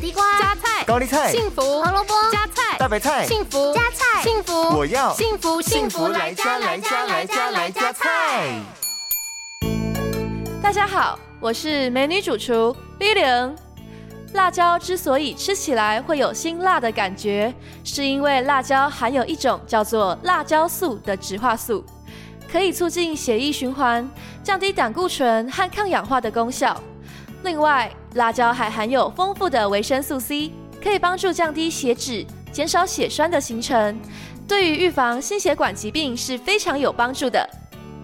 地瓜、加菜、高丽菜、幸福、胡萝卜、加菜、大白菜、幸福、加菜、幸福，我要幸福幸福来加来加来加来加菜。大家好，我是美女主厨 Lilian。辣椒之所以吃起来会有辛辣的感觉，是因为辣椒含有一种叫做辣椒素的植化素，可以促进血液循环，降低胆固醇和抗氧化的功效。另外，辣椒还含有丰富的维生素 C，可以帮助降低血脂，减少血栓的形成，对于预防心血管疾病是非常有帮助的。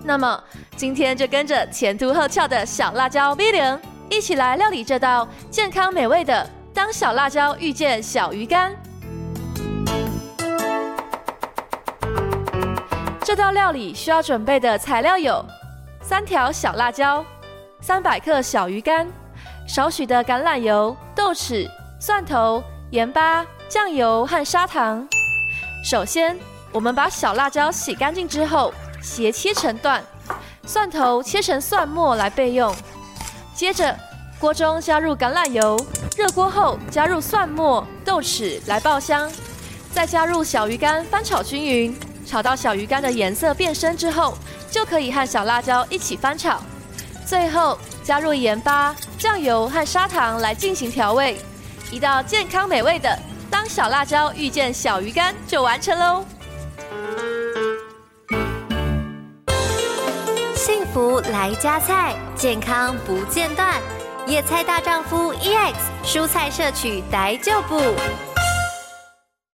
那么，今天就跟着前凸后翘的小辣椒 Velen。一起来料理这道健康美味的“当小辣椒遇见小鱼干”。这道料理需要准备的材料有：三条小辣椒、三百克小鱼干、少许的橄榄油、豆豉、蒜头、盐巴、酱油和砂糖。首先，我们把小辣椒洗干净之后，斜切成段；蒜头切成蒜末来备用。接着，锅中加入橄榄油，热锅后加入蒜末、豆豉来爆香，再加入小鱼干翻炒均匀，炒到小鱼干的颜色变深之后，就可以和小辣椒一起翻炒。最后加入盐巴、酱油和砂糖来进行调味，一道健康美味的“当小辣椒遇见小鱼干”就完成喽。幸福来加菜，健康不间断。野菜大丈夫 EX，蔬菜摄取逮就补。